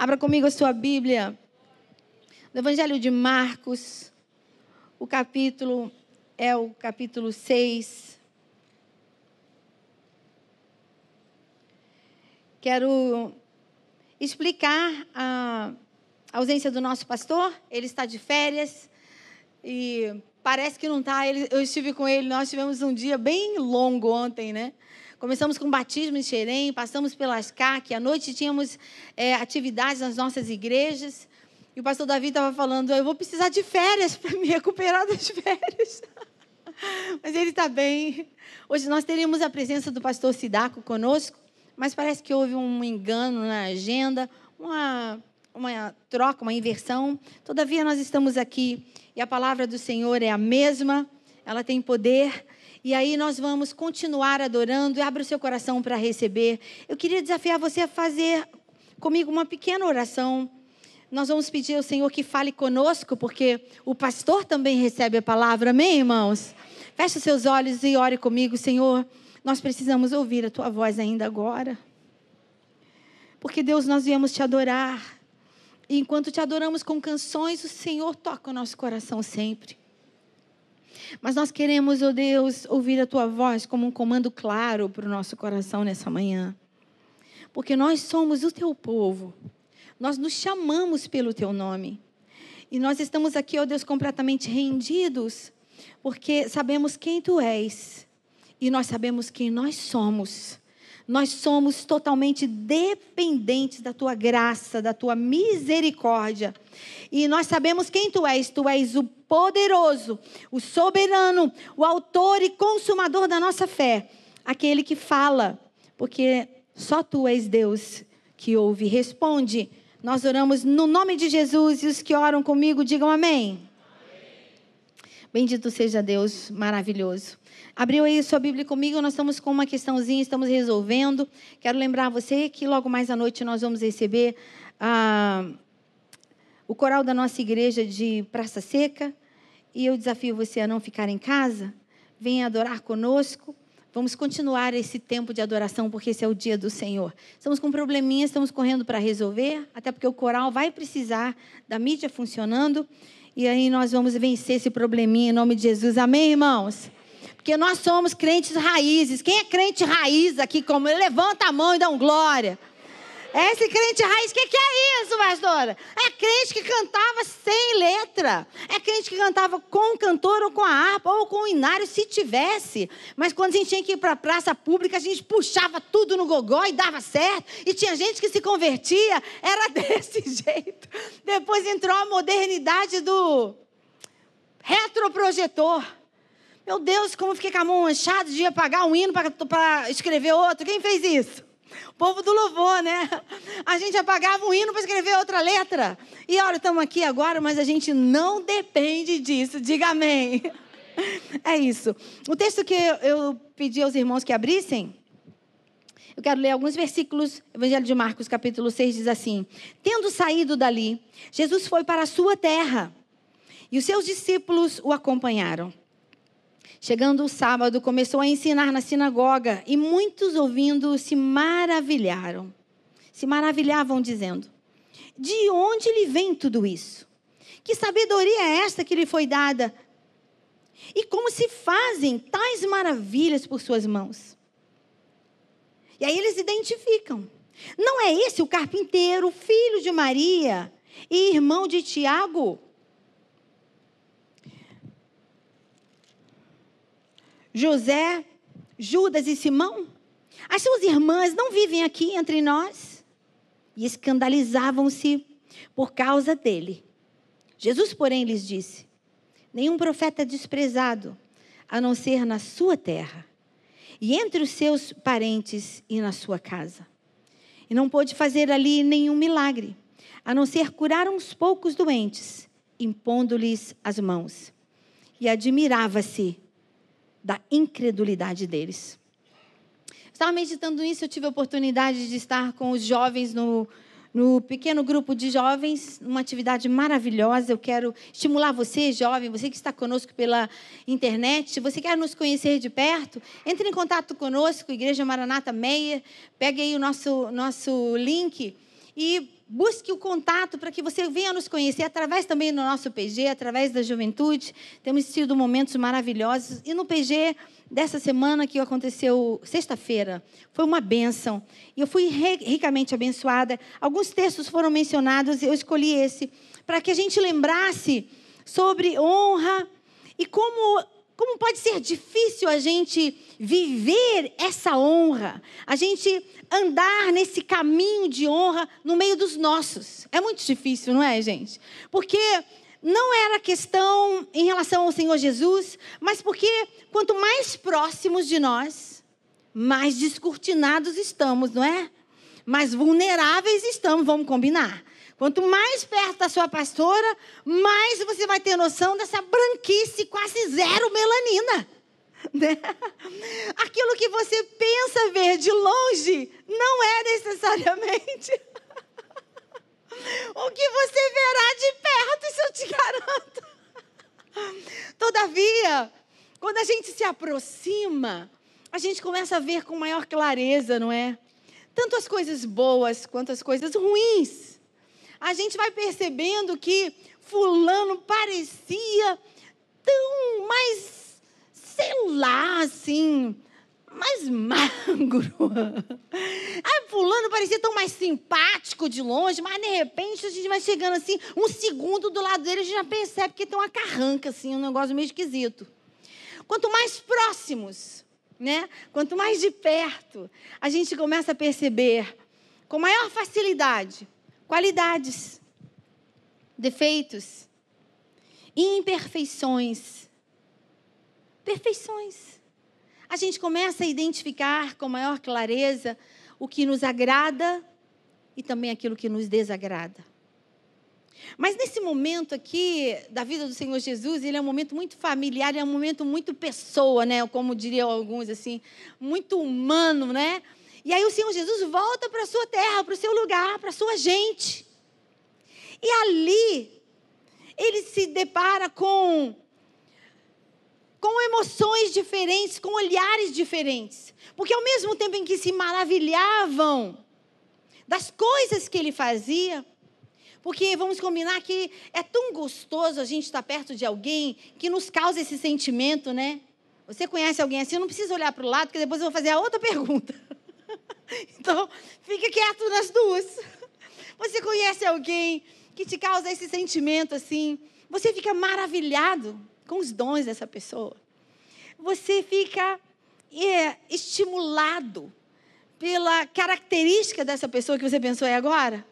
Abra comigo a sua Bíblia. No Evangelho de Marcos, o capítulo é o capítulo 6. Quero explicar a ausência do nosso pastor. Ele está de férias e parece que não está. Eu estive com ele, nós tivemos um dia bem longo ontem, né? Começamos com batismo em Xerém, passamos pelas CAC, à noite tínhamos é, atividades nas nossas igrejas. E o pastor Davi estava falando: eu vou precisar de férias para me recuperar das férias. Mas ele está bem. Hoje nós teríamos a presença do pastor Sidaco conosco, mas parece que houve um engano na agenda, uma, uma troca, uma inversão. Todavia, nós estamos aqui e a palavra do Senhor é a mesma, ela tem poder e aí nós vamos continuar adorando e abre o seu coração para receber. Eu queria desafiar você a fazer comigo uma pequena oração. Nós vamos pedir ao Senhor que fale conosco, porque o pastor também recebe a palavra. Amém, irmãos? Feche seus olhos e ore comigo, Senhor. Nós precisamos ouvir a tua voz ainda agora. Porque Deus, nós viemos te adorar. E enquanto te adoramos com canções, o Senhor toca o nosso coração sempre. Mas nós queremos, oh Deus, ouvir a tua voz como um comando claro para o nosso coração nessa manhã. Porque nós somos o teu povo. Nós nos chamamos pelo teu nome. E nós estamos aqui, ó oh Deus, completamente rendidos, porque sabemos quem tu és e nós sabemos quem nós somos. Nós somos totalmente dependentes da tua graça, da tua misericórdia. E nós sabemos quem tu és. Tu és o poderoso, o soberano, o autor e consumador da nossa fé. Aquele que fala, porque só tu és Deus que ouve e responde. Nós oramos no nome de Jesus e os que oram comigo digam amém. Bendito seja Deus maravilhoso. Abriu aí sua Bíblia comigo, nós estamos com uma questãozinha, estamos resolvendo. Quero lembrar você que logo mais à noite nós vamos receber ah, o coral da nossa igreja de Praça Seca. E eu desafio você a não ficar em casa. Venha adorar conosco. Vamos continuar esse tempo de adoração, porque esse é o dia do Senhor. Estamos com probleminhas, estamos correndo para resolver, até porque o coral vai precisar da mídia funcionando. E aí nós vamos vencer esse probleminha em nome de Jesus. Amém, irmãos? Porque nós somos crentes raízes. Quem é crente raiz aqui? Como levanta a mão e dá um glória. Esse crente raiz, o que, que, é isso, pastora? É crente que cantava sem letra. É crente que cantava com o cantor ou com a harpa ou com o inário, se tivesse. Mas quando a gente tinha que ir para a praça pública, a gente puxava tudo no gogó e dava certo. E tinha gente que se convertia, era desse jeito. Depois entrou a modernidade do retroprojetor. Meu Deus, como fiquei com a mão manchada de apagar um hino para escrever outro. Quem fez isso? O povo do louvor, né? A gente apagava um hino para escrever outra letra. E olha, estamos aqui agora, mas a gente não depende disso. Diga amém. É isso. O texto que eu pedi aos irmãos que abrissem, eu quero ler alguns versículos. Evangelho de Marcos, capítulo 6, diz assim: Tendo saído dali, Jesus foi para a sua terra, e os seus discípulos o acompanharam. Chegando o sábado, começou a ensinar na sinagoga e muitos ouvindo se maravilharam. Se maravilhavam, dizendo: De onde lhe vem tudo isso? Que sabedoria é esta que lhe foi dada? E como se fazem tais maravilhas por suas mãos? E aí eles identificam. Não é esse o carpinteiro, filho de Maria e irmão de Tiago? José, Judas e Simão? As suas irmãs não vivem aqui entre nós? E escandalizavam-se por causa dele. Jesus, porém, lhes disse: Nenhum profeta é desprezado, a não ser na sua terra, e entre os seus parentes e na sua casa. E não pôde fazer ali nenhum milagre, a não ser curar uns poucos doentes, impondo-lhes as mãos. E admirava-se da incredulidade deles. Estava meditando nisso, eu tive a oportunidade de estar com os jovens no, no pequeno grupo de jovens, uma atividade maravilhosa. Eu quero estimular você, jovem, você que está conosco pela internet, você quer nos conhecer de perto, entre em contato conosco, Igreja Maranata Meia, pegue aí o nosso, nosso link e busque o contato para que você venha nos conhecer através também do nosso PG, através da juventude. Temos tido momentos maravilhosos. E no PG dessa semana que aconteceu sexta-feira, foi uma bênção. E eu fui ricamente abençoada. Alguns textos foram mencionados, eu escolhi esse, para que a gente lembrasse sobre honra e como como pode ser difícil a gente viver essa honra, a gente andar nesse caminho de honra no meio dos nossos. É muito difícil, não é, gente? Porque não era questão em relação ao Senhor Jesus, mas porque quanto mais próximos de nós, mais descortinados estamos, não é? Mais vulneráveis estamos, vamos combinar. Quanto mais perto da sua pastora, mais você vai ter noção dessa branquice quase zero melanina. Né? Aquilo que você pensa ver de longe não é necessariamente o que você verá de perto, isso eu te garanto. Todavia, quando a gente se aproxima, a gente começa a ver com maior clareza, não é? Tanto as coisas boas quanto as coisas ruins a gente vai percebendo que Fulano parecia tão mais, sei lá, assim, mais magro. Ah, fulano parecia tão mais simpático de longe, mas de repente a gente vai chegando assim, um segundo do lado dele, a gente já percebe que tem uma carranca, assim, um negócio meio esquisito. Quanto mais próximos, né? Quanto mais de perto, a gente começa a perceber com maior facilidade qualidades, defeitos, imperfeições, perfeições. A gente começa a identificar com maior clareza o que nos agrada e também aquilo que nos desagrada. Mas nesse momento aqui da vida do Senhor Jesus, ele é um momento muito familiar, é um momento muito pessoa, né? Como diriam alguns assim, muito humano, né? E aí o Senhor Jesus volta para a sua terra, para o seu lugar, para a sua gente. E ali ele se depara com com emoções diferentes, com olhares diferentes. Porque ao mesmo tempo em que se maravilhavam das coisas que ele fazia, porque vamos combinar que é tão gostoso a gente estar perto de alguém que nos causa esse sentimento, né? Você conhece alguém assim, eu não precisa olhar para o lado, porque depois eu vou fazer a outra pergunta. Então, fique quieto nas duas. Você conhece alguém que te causa esse sentimento assim? Você fica maravilhado com os dons dessa pessoa. Você fica é, estimulado pela característica dessa pessoa que você pensou é agora.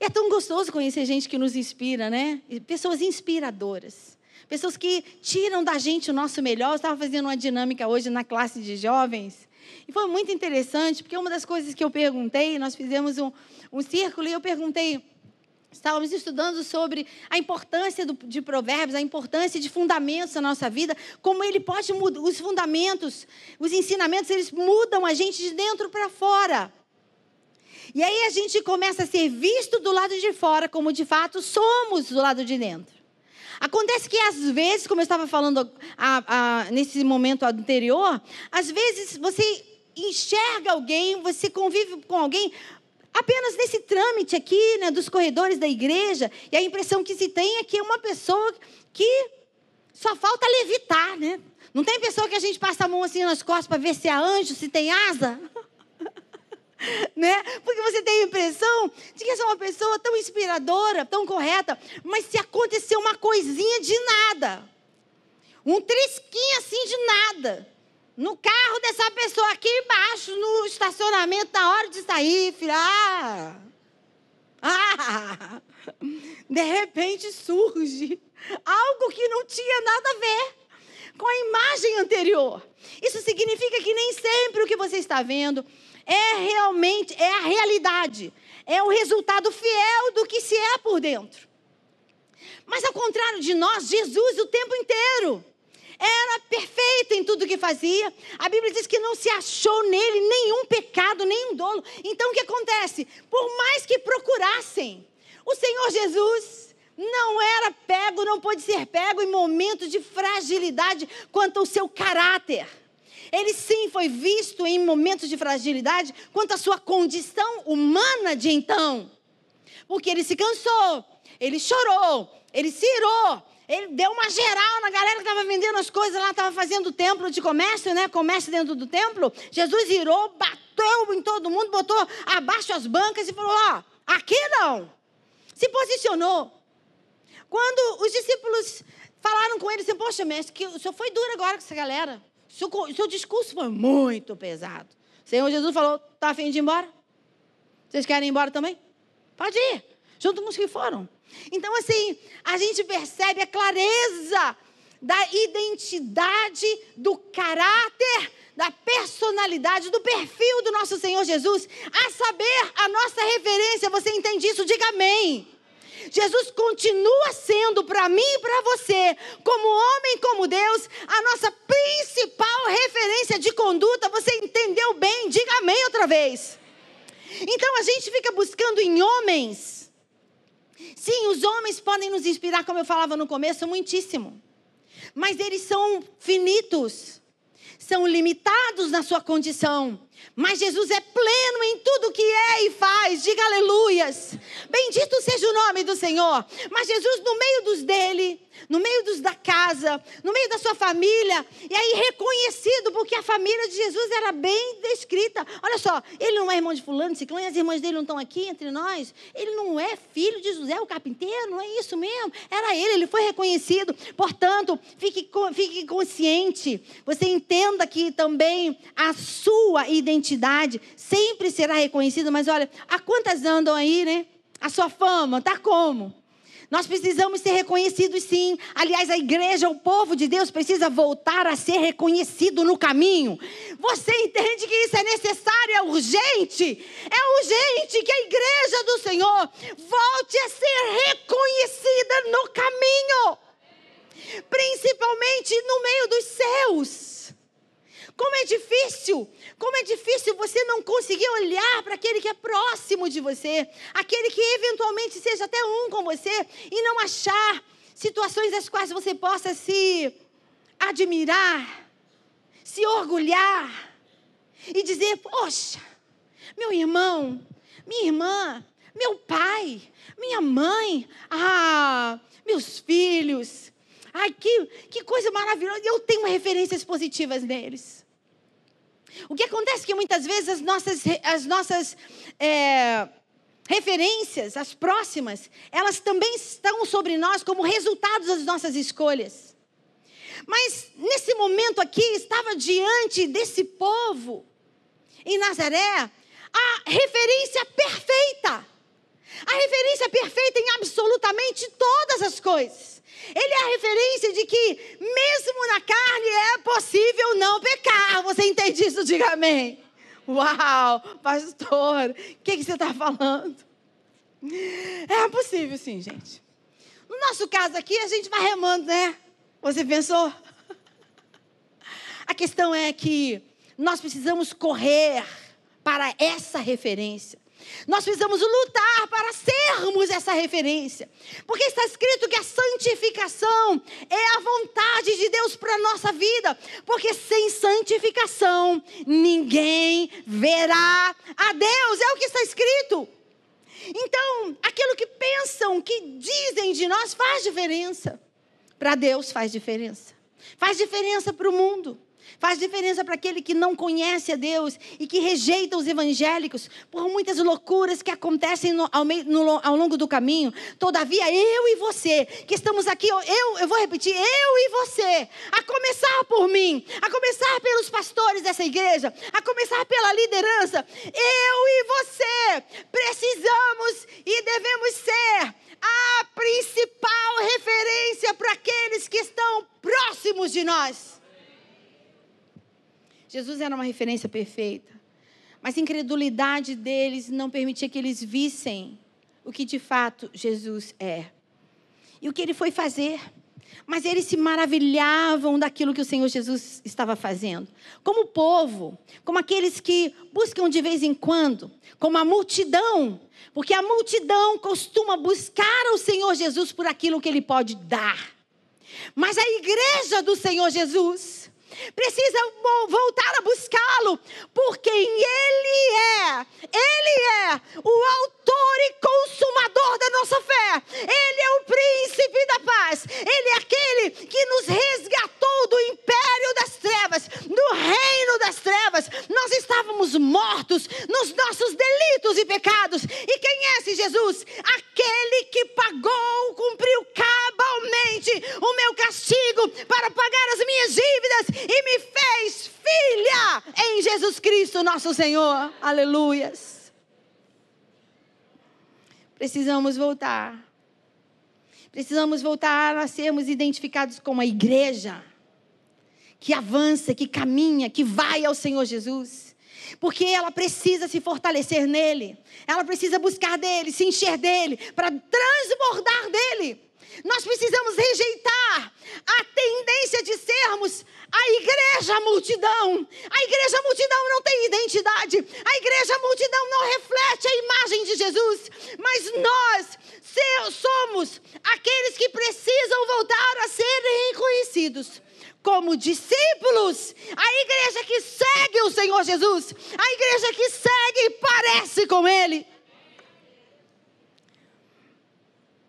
É tão gostoso conhecer gente que nos inspira, né? Pessoas inspiradoras. Pessoas que tiram da gente o nosso melhor. Eu estava fazendo uma dinâmica hoje na classe de jovens e foi muito interessante, porque uma das coisas que eu perguntei, nós fizemos um, um círculo e eu perguntei, estávamos estudando sobre a importância do, de provérbios, a importância de fundamentos na nossa vida, como ele pode mudar, os fundamentos, os ensinamentos, eles mudam a gente de dentro para fora. E aí a gente começa a ser visto do lado de fora, como de fato somos do lado de dentro. Acontece que às vezes, como eu estava falando a, a, nesse momento anterior, às vezes você enxerga alguém, você convive com alguém apenas nesse trâmite aqui, né, dos corredores da igreja, e a impressão que se tem é que é uma pessoa que só falta levitar, né? Não tem pessoa que a gente passa a mão assim nas costas para ver se é anjo, se tem asa? né? Porque você tem a impressão de que essa é uma pessoa tão inspiradora, tão correta, mas se acontecer uma coisinha de nada, um trisquinho assim de nada, no carro dessa pessoa aqui embaixo, no estacionamento, na hora de sair, filha, ah, ah, de repente surge algo que não tinha nada a ver com a imagem anterior. Isso significa que nem sempre o que você está vendo é realmente, é a realidade, é o resultado fiel do que se é por dentro. Mas ao contrário de nós, Jesus o tempo inteiro era perfeito em tudo que fazia. A Bíblia diz que não se achou nele nenhum pecado, nenhum dolo. Então o que acontece? Por mais que procurassem, o Senhor Jesus não era pego, não pôde ser pego em momentos de fragilidade quanto ao seu caráter. Ele sim foi visto em momentos de fragilidade quanto à sua condição humana de então. Porque ele se cansou, ele chorou, ele se irou, ele deu uma geral na galera que estava vendendo as coisas lá, estava fazendo templo de comércio, né? Comércio dentro do templo. Jesus irou, bateu em todo mundo, botou abaixo as bancas e falou: Ó, aqui não. Se posicionou. Quando os discípulos falaram com ele assim: Poxa, mestre, que o senhor foi duro agora com essa galera. Seu, seu discurso foi muito pesado. O Senhor Jesus falou: Tá afim de ir embora? Vocês querem ir embora também? Pode ir, junto com os que foram. Então, assim, a gente percebe a clareza da identidade, do caráter, da personalidade, do perfil do nosso Senhor Jesus. A saber, a nossa referência, você entende isso? Diga amém. Jesus continua sendo para mim e para você, como homem, como Deus, a nossa principal referência de conduta. Você entendeu bem? Diga amém outra vez. Então a gente fica buscando em homens. Sim, os homens podem nos inspirar, como eu falava no começo, muitíssimo. Mas eles são finitos, são limitados na sua condição. Mas Jesus é pleno em tudo que é e faz. Diga aleluias. Bendito seja o nome do Senhor. Mas Jesus, no meio dos dele, no meio dos da casa, no meio da sua família, e aí reconhecido, porque a família de Jesus era bem descrita. Olha só, ele não é irmão de fulano, ciclano, as irmãs dele não estão aqui entre nós. Ele não é filho de José, o carpinteiro, não é isso mesmo. Era ele, ele foi reconhecido. Portanto, fique, fique consciente. Você entenda que também a sua identidade sempre será reconhecida. Mas olha, a quantas andam aí, né? A sua fama, tá como? Nós precisamos ser reconhecidos sim. Aliás, a igreja, o povo de Deus precisa voltar a ser reconhecido no caminho. Você entende que isso é necessário, é urgente? É urgente que a igreja do Senhor volte a ser reconhecida no caminho. Principalmente no meio dos céus. Como é difícil, como é difícil você não conseguir olhar para aquele que é próximo de você, aquele que eventualmente seja até um com você, e não achar situações das quais você possa se admirar, se orgulhar e dizer: Poxa, meu irmão, minha irmã, meu pai, minha mãe, ah, meus filhos. Ai, que, que coisa maravilhosa. Eu tenho referências positivas neles. O que acontece é que muitas vezes as nossas, as nossas é, referências, as próximas, elas também estão sobre nós como resultados das nossas escolhas. Mas nesse momento aqui, estava diante desse povo, em Nazaré, a referência perfeita. A referência perfeita em absolutamente todas as coisas. Ele é a referência de que, mesmo na carne, é possível não pecar. Você entende isso? Diga amém. Uau, pastor, o que, que você está falando? É possível, sim, gente. No nosso caso aqui, a gente vai remando, né? Você pensou? A questão é que nós precisamos correr para essa referência. Nós precisamos lutar para sermos essa referência. Porque está escrito que a santificação é a vontade de Deus para a nossa vida. Porque sem santificação ninguém verá a Deus. É o que está escrito. Então, aquilo que pensam, que dizem de nós faz diferença. Para Deus faz diferença. Faz diferença para o mundo. Faz diferença para aquele que não conhece a Deus e que rejeita os evangélicos por muitas loucuras que acontecem no, ao, meio, no, ao, longo do caminho. Todavia, eu e você, que estamos aqui, eu, eu vou repetir, eu e você, a começar por mim, a começar pelos pastores dessa igreja, a começar pela liderança, eu e você precisamos e devemos ser a principal referência para aqueles que estão próximos de nós. Jesus era uma referência perfeita. Mas a incredulidade deles não permitia que eles vissem o que de fato Jesus é. E o que ele foi fazer. Mas eles se maravilhavam daquilo que o Senhor Jesus estava fazendo. Como povo, como aqueles que buscam de vez em quando, como a multidão, porque a multidão costuma buscar o Senhor Jesus por aquilo que ele pode dar. Mas a igreja do Senhor Jesus, precisa voltar a buscá-lo, porque Ele é, Ele é o autor e consumador da nossa fé, Ele é o príncipe da paz, Ele é aquele que nos resgatou do império das trevas, do reino das trevas. Nós estávamos mortos nos nossos delitos e pecados, e quem é esse Jesus? Aquele que pagou, minhas dívidas e me fez filha em Jesus Cristo, nosso Senhor. Aleluias. Precisamos voltar. Precisamos voltar a sermos identificados como a igreja que avança, que caminha, que vai ao Senhor Jesus. Porque ela precisa se fortalecer nele, ela precisa buscar dele, se encher dele, para transbordar dele. Nós precisamos rejeitar a tendência de sermos a igreja multidão. A igreja multidão não tem identidade. A igreja multidão não reflete a imagem de Jesus. Mas nós somos aqueles que precisam voltar a serem reconhecidos como discípulos. A igreja que segue o Senhor Jesus. A igreja que segue e parece com Ele.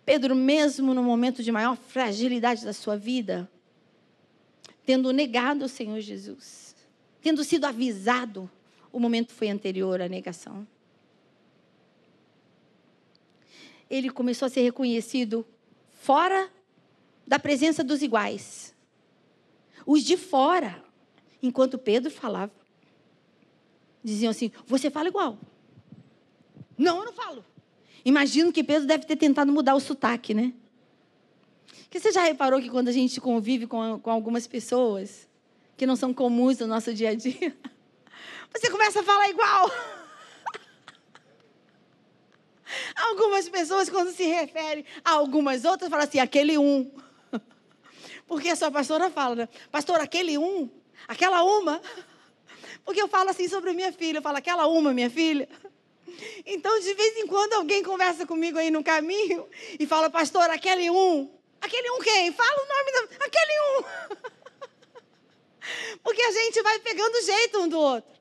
Pedro, mesmo no momento de maior fragilidade da sua vida, tendo negado o Senhor Jesus, tendo sido avisado, o momento foi anterior à negação. Ele começou a ser reconhecido fora da presença dos iguais. Os de fora, enquanto Pedro falava, diziam assim: Você fala igual. Não, eu não falo. Imagino que Pedro deve ter tentado mudar o sotaque, né? Porque você já reparou que quando a gente convive com, com algumas pessoas que não são comuns no nosso dia a dia, você começa a falar igual. Algumas pessoas, quando se refere a algumas outras, falam assim, aquele um. Porque a sua pastora fala, né? Pastor, aquele um, aquela uma. Porque eu falo assim sobre minha filha, eu falo, aquela uma, minha filha. Então, de vez em quando, alguém conversa comigo aí no caminho e fala, pastor, aquele um. Aquele um quem? Fala o nome do. Aquele um. Porque a gente vai pegando jeito um do outro.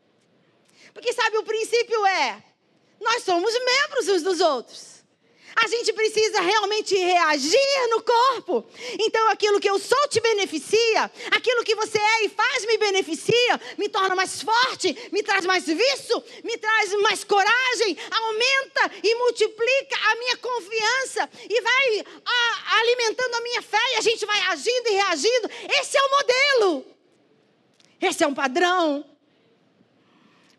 Porque sabe, o princípio é: nós somos membros uns dos outros. A gente precisa realmente reagir no corpo. Então, aquilo que eu sou te beneficia, aquilo que você é e faz me beneficia, me torna mais forte, me traz mais vício, me traz mais coragem, aumenta e multiplica a minha confiança e vai a, alimentando a minha fé e a gente vai agindo e reagindo. Esse é o modelo. Esse é um padrão.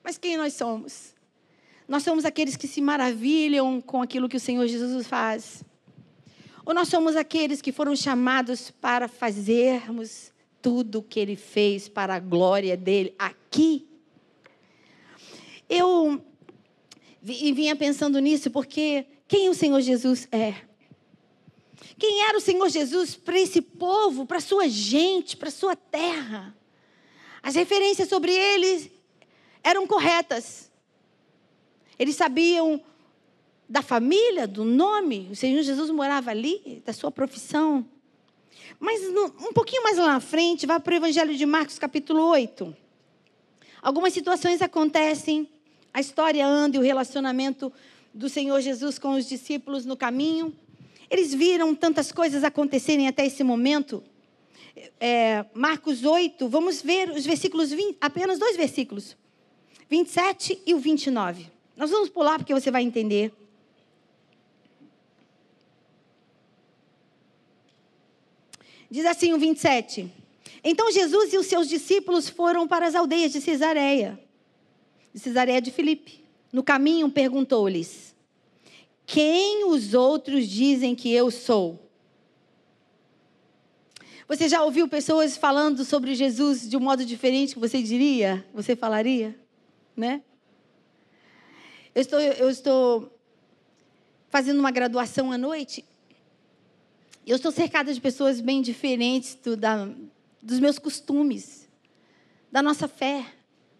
Mas quem nós somos? Nós somos aqueles que se maravilham com aquilo que o Senhor Jesus faz. Ou nós somos aqueles que foram chamados para fazermos tudo o que ele fez para a glória dele aqui? Eu vinha pensando nisso porque quem o Senhor Jesus é? Quem era o Senhor Jesus para esse povo, para sua gente, para sua terra? As referências sobre ele eram corretas. Eles sabiam da família, do nome. O Senhor Jesus morava ali, da sua profissão. Mas um pouquinho mais lá na frente, vai para o Evangelho de Marcos, capítulo 8. Algumas situações acontecem, a história anda e o relacionamento do Senhor Jesus com os discípulos no caminho. Eles viram tantas coisas acontecerem até esse momento. É, Marcos 8, vamos ver os versículos 20, apenas dois versículos, 27 e o 29. Nós vamos pular porque você vai entender. Diz assim o 27. Então Jesus e os seus discípulos foram para as aldeias de Cesareia, de Cesareia de Filipe. No caminho perguntou-lhes: Quem os outros dizem que eu sou? Você já ouviu pessoas falando sobre Jesus de um modo diferente que você diria? Você falaria? Né? Eu estou, eu estou fazendo uma graduação à noite. Eu estou cercada de pessoas bem diferentes do, da, dos meus costumes, da nossa fé,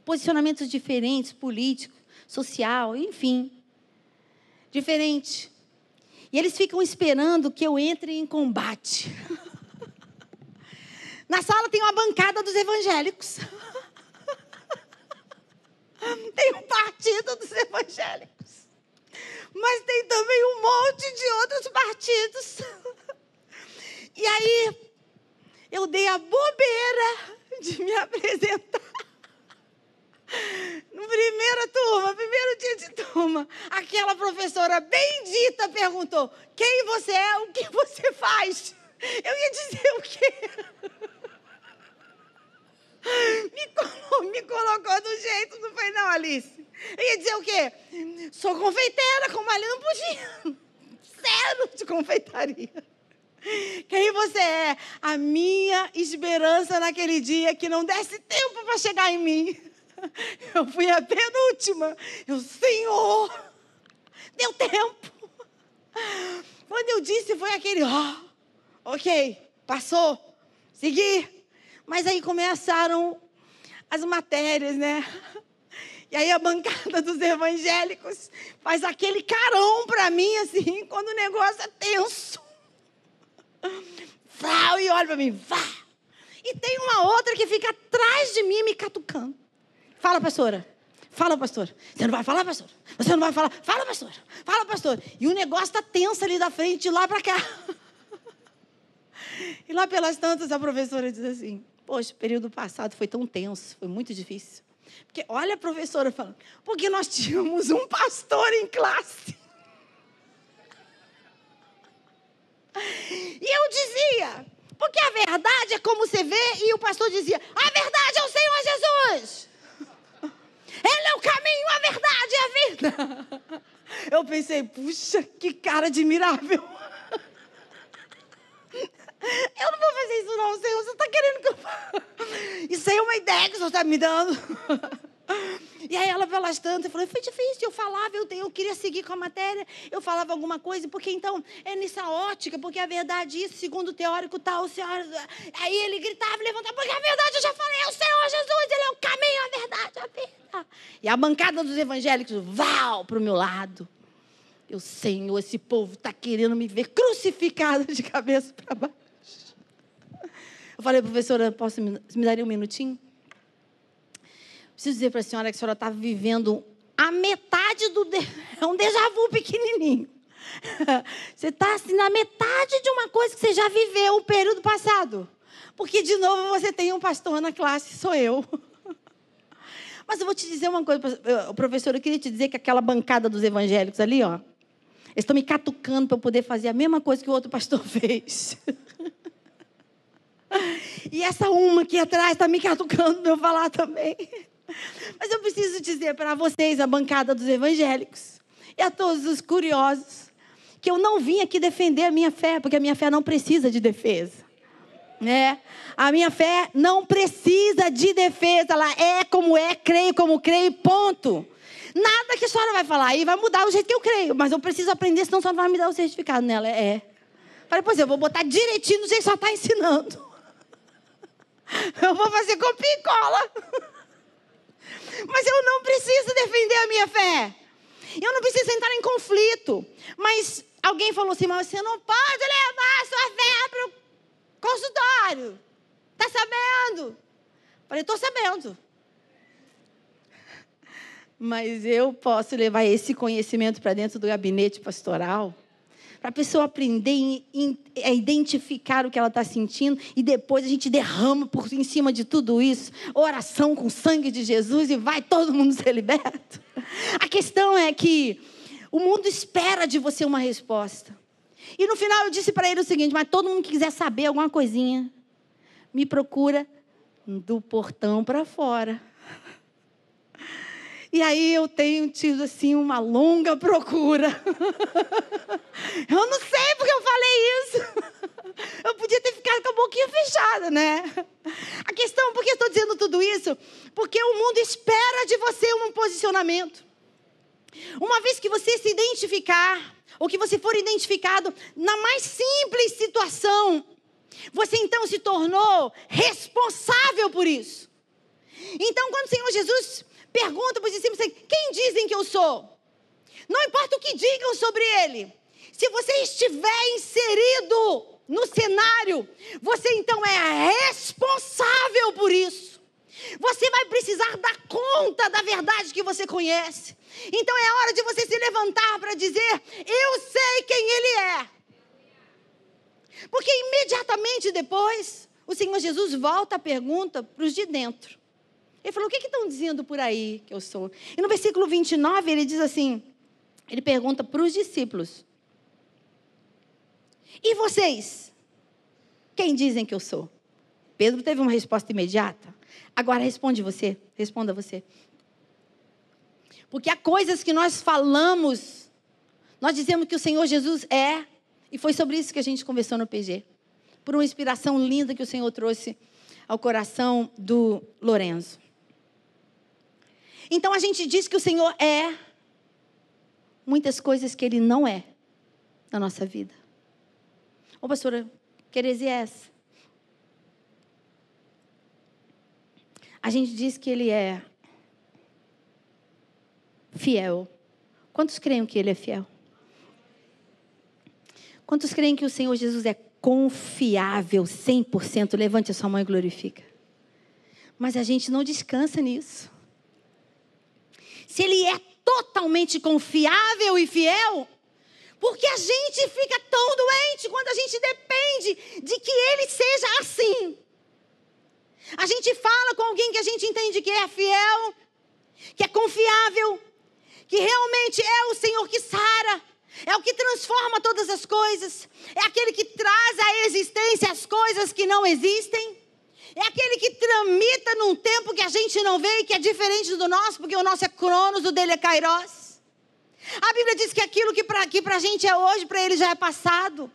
posicionamentos diferentes, político, social, enfim. Diferente. E eles ficam esperando que eu entre em combate. Na sala tem uma bancada dos evangélicos. tem um partido dos evangélicos. Mas tem também um monte de outros partidos. E aí, eu dei a bobeira de me apresentar. No primeira turma, primeiro dia de turma, aquela professora bendita perguntou: quem você é, o que você faz? Eu ia dizer o quê? Me, colocou, do jeito, não foi não, Alice? Eu ia dizer o quê? Sou confeiteira, como ali não. Zero de confeitaria. Quem você é? A minha esperança naquele dia que não desse tempo para chegar em mim. Eu fui a penúltima. Eu, Senhor, deu tempo. Quando eu disse, foi aquele, ó, oh, ok, passou, segui. Mas aí começaram as matérias, né? E aí a bancada dos evangélicos faz aquele carão para mim, assim, quando o negócio é tenso. Vá, e olha para mim, vá. E tem uma outra que fica atrás de mim me catucando. Fala, pastora. Fala, pastor. Você não vai falar, pastor? Você não vai falar? Fala, pastor. Fala, pastor. E o negócio está tenso ali da frente, lá para cá. E lá pelas tantas, a professora diz assim: Poxa, o período passado foi tão tenso, foi muito difícil. Porque olha a professora falando, porque nós tínhamos um pastor em classe. E eu dizia, porque a verdade é como você vê, e o pastor dizia: a verdade é o Senhor Jesus. Ele é o caminho, a verdade e a vida. Eu pensei, puxa, que cara admirável. Eu não vou fazer isso não, Senhor. Você está querendo que eu faça? Isso aí é uma ideia que o Senhor está me dando. E aí ela pelas tantas falou, foi difícil, eu falava, eu, eu queria seguir com a matéria, eu falava alguma coisa, porque então é nessa ótica, porque a verdade isso, segundo o teórico tal, Senhor... Aí ele gritava, levantava, porque a verdade eu já falei, é o Senhor Jesus, Ele é o caminho, a verdade, a vida. E a bancada dos evangélicos, val, para o meu lado. Eu, Senhor, esse povo está querendo me ver crucificada de cabeça para baixo. Eu falei, professora, posso me, me daria um minutinho? Preciso dizer para a senhora que a senhora está vivendo a metade do. De... É um déjà vu pequenininho. Você está assim, na metade de uma coisa que você já viveu o período passado. Porque, de novo, você tem um pastor na classe, sou eu. Mas eu vou te dizer uma coisa, professor, eu queria te dizer que aquela bancada dos evangélicos ali, ó, eles estão me catucando para eu poder fazer a mesma coisa que o outro pastor fez. E essa uma aqui atrás está me catucando para eu falar também. Mas eu preciso dizer para vocês, a bancada dos evangélicos, e a todos os curiosos, que eu não vim aqui defender a minha fé, porque a minha fé não precisa de defesa. Né? A minha fé não precisa de defesa, ela é como é, creio como creio, ponto. Nada que a senhora vai falar aí vai mudar o jeito que eu creio, mas eu preciso aprender, senão a senhora vai me dar o certificado nela. É. Falei, pois eu vou botar direitinho do jeito que a senhora está ensinando. Eu vou fazer copia e cola. Mas eu não preciso defender a minha fé. Eu não preciso entrar em conflito. Mas alguém falou assim: mas você não pode levar sua fé para o consultório. Está sabendo? Falei, estou sabendo. Mas eu posso levar esse conhecimento para dentro do gabinete pastoral para a pessoa aprender a identificar o que ela está sentindo e depois a gente derrama por em cima de tudo isso oração com sangue de Jesus e vai todo mundo ser liberto. A questão é que o mundo espera de você uma resposta. E no final eu disse para ele o seguinte: mas todo mundo que quiser saber alguma coisinha, me procura do portão para fora. E aí eu tenho tido assim uma longa procura. eu não sei porque eu falei isso. eu podia ter ficado com a boquinha fechada, né? A questão, por que estou dizendo tudo isso? Porque o mundo espera de você um posicionamento. Uma vez que você se identificar, ou que você for identificado na mais simples situação, você então se tornou responsável por isso. Então, quando o Senhor Jesus pergunta para os discípulos: quem dizem que eu sou? Não importa o que digam sobre ele. Se você estiver inserido no cenário, você então é responsável por isso. Você vai precisar dar conta da verdade que você conhece. Então é hora de você se levantar para dizer: Eu sei quem Ele é. Porque imediatamente depois, o Senhor Jesus volta a pergunta para os de dentro. Ele falou: O que, estão dizendo por aí que eu sou? E no versículo 29 ele diz assim: Ele pergunta para os discípulos: E vocês? Quem dizem que eu sou? Pedro teve uma resposta imediata. Agora responde você, responda você. Porque há coisas que nós falamos, nós dizemos que o Senhor Jesus é, e foi sobre isso que a gente conversou no PG. Por uma inspiração linda que o Senhor trouxe ao coração do Lorenzo. Então a gente diz que o Senhor é muitas coisas que ele não é na nossa vida. Ô pastora, que heresia é essa? A gente diz que ele é fiel. Quantos creem que ele é fiel? Quantos creem que o Senhor Jesus é confiável 100%? Levante a sua mão e glorifica. Mas a gente não descansa nisso. Se ele é totalmente confiável e fiel, porque a gente fica tão doente quando a gente depende de que ele seja assim. A gente fala com alguém que a gente entende que é fiel, que é confiável, que realmente é o Senhor que sara, é o que transforma todas as coisas, é aquele que traz à existência as coisas que não existem, é aquele que tramita num tempo que a gente não vê e que é diferente do nosso, porque o nosso é Cronos, o dele é Kairos. A Bíblia diz que aquilo que para a gente é hoje, para ele já é passado.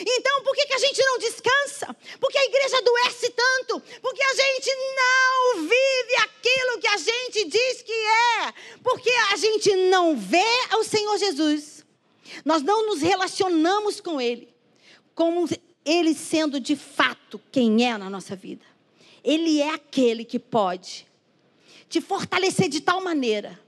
Então, por que, que a gente não descansa? Porque a igreja adoece tanto? Porque a gente não vive aquilo que a gente diz que é? Porque a gente não vê o Senhor Jesus. Nós não nos relacionamos com Ele, como Ele sendo de fato quem é na nossa vida. Ele é aquele que pode te fortalecer de tal maneira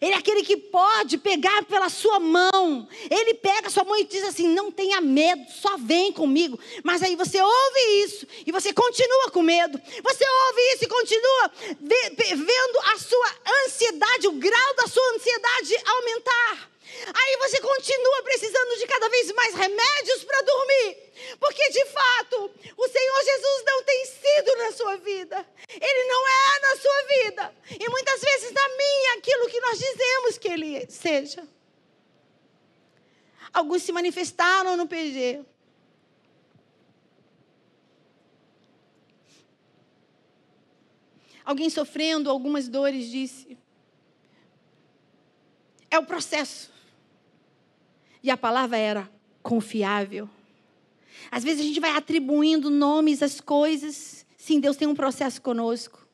ele é aquele que pode pegar pela sua mão. Ele pega a sua mão e diz assim: não tenha medo, só vem comigo. Mas aí você ouve isso e você continua com medo. Você ouve isso e continua vendo a sua ansiedade, o grau da sua ansiedade aumentar. Aí você continua precisando de cada vez mais remédios para dormir. Porque de fato, o Senhor Jesus não tem sido na sua vida. Ele não é na sua vida. E muitas vezes na minha aquilo que nós dizemos que ele seja. Alguns se manifestaram no PG. Alguém sofrendo algumas dores disse: É o processo. E a palavra era confiável. Às vezes a gente vai atribuindo nomes às coisas. Sim, Deus tem um processo conosco.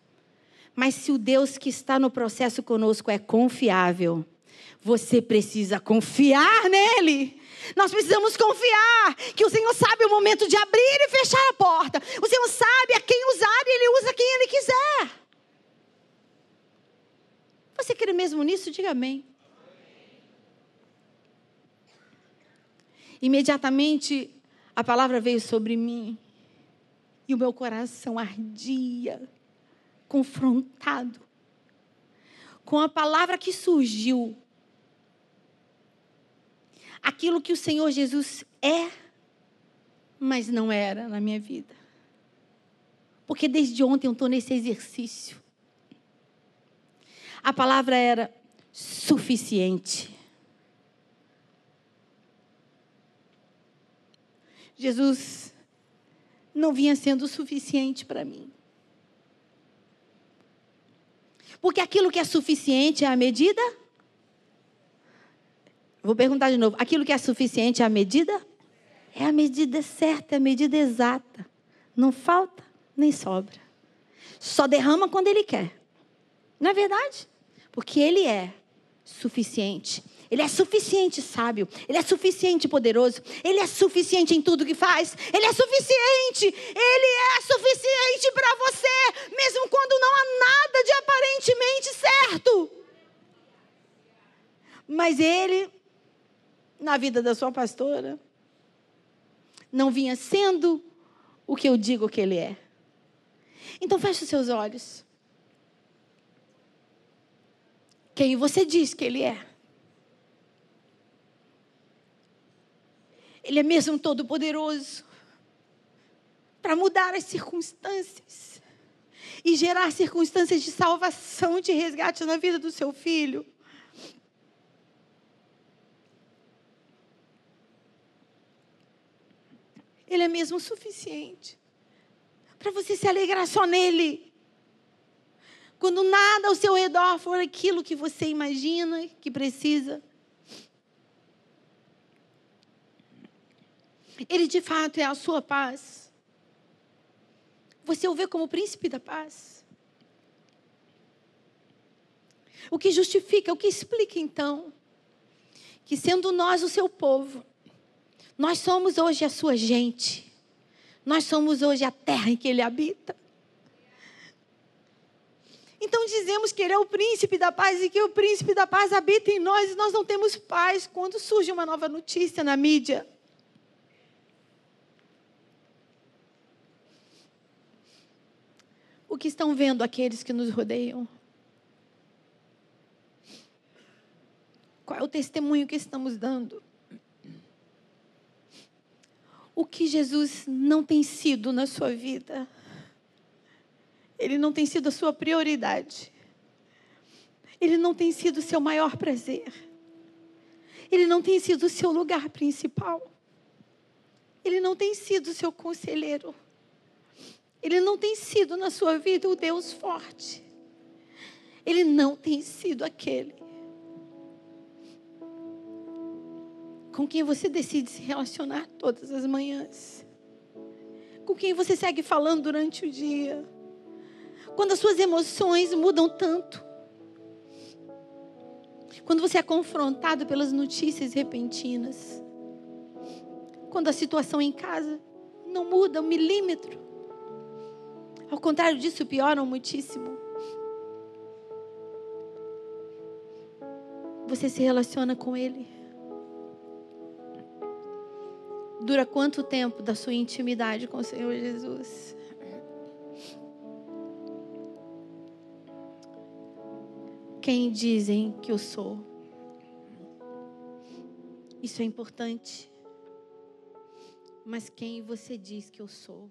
Mas se o Deus que está no processo conosco é confiável, você precisa confiar nele. Nós precisamos confiar que o Senhor sabe o momento de abrir e fechar a porta. O Senhor sabe a quem usar e Ele usa quem Ele quiser. Você crê mesmo nisso? Diga amém. Imediatamente a palavra veio sobre mim e o meu coração ardia, confrontado com a palavra que surgiu. Aquilo que o Senhor Jesus é, mas não era na minha vida. Porque desde ontem eu estou nesse exercício. A palavra era suficiente. Jesus não vinha sendo suficiente para mim. Porque aquilo que é suficiente é a medida? Vou perguntar de novo. Aquilo que é suficiente é a medida? É a medida certa, é a medida exata. Não falta nem sobra. Só derrama quando Ele quer. Não é verdade? Porque Ele é suficiente. Ele é suficiente sábio, ele é suficiente poderoso, ele é suficiente em tudo que faz, ele é suficiente, ele é suficiente para você, mesmo quando não há nada de aparentemente certo. Mas ele na vida da sua pastora, não vinha sendo o que eu digo que ele é. Então feche os seus olhos. Quem você diz que ele é? Ele é mesmo todo-poderoso para mudar as circunstâncias e gerar circunstâncias de salvação, de resgate na vida do seu filho. Ele é mesmo suficiente para você se alegrar só nele. Quando nada ao seu redor for aquilo que você imagina que precisa. Ele de fato é a sua paz. Você o vê como o príncipe da paz. O que justifica, o que explica então, que sendo nós o seu povo, nós somos hoje a sua gente, nós somos hoje a terra em que ele habita. Então dizemos que ele é o príncipe da paz e que o príncipe da paz habita em nós e nós não temos paz quando surge uma nova notícia na mídia. o que estão vendo aqueles que nos rodeiam? Qual é o testemunho que estamos dando? O que Jesus não tem sido na sua vida? Ele não tem sido a sua prioridade. Ele não tem sido o seu maior prazer. Ele não tem sido o seu lugar principal. Ele não tem sido o seu conselheiro. Ele não tem sido na sua vida o Deus forte. Ele não tem sido aquele com quem você decide se relacionar todas as manhãs. Com quem você segue falando durante o dia. Quando as suas emoções mudam tanto. Quando você é confrontado pelas notícias repentinas. Quando a situação em casa não muda um milímetro. Ao contrário disso, pioram muitíssimo. Você se relaciona com Ele. Dura quanto tempo da sua intimidade com o Senhor Jesus? Quem dizem que eu sou? Isso é importante. Mas quem você diz que eu sou?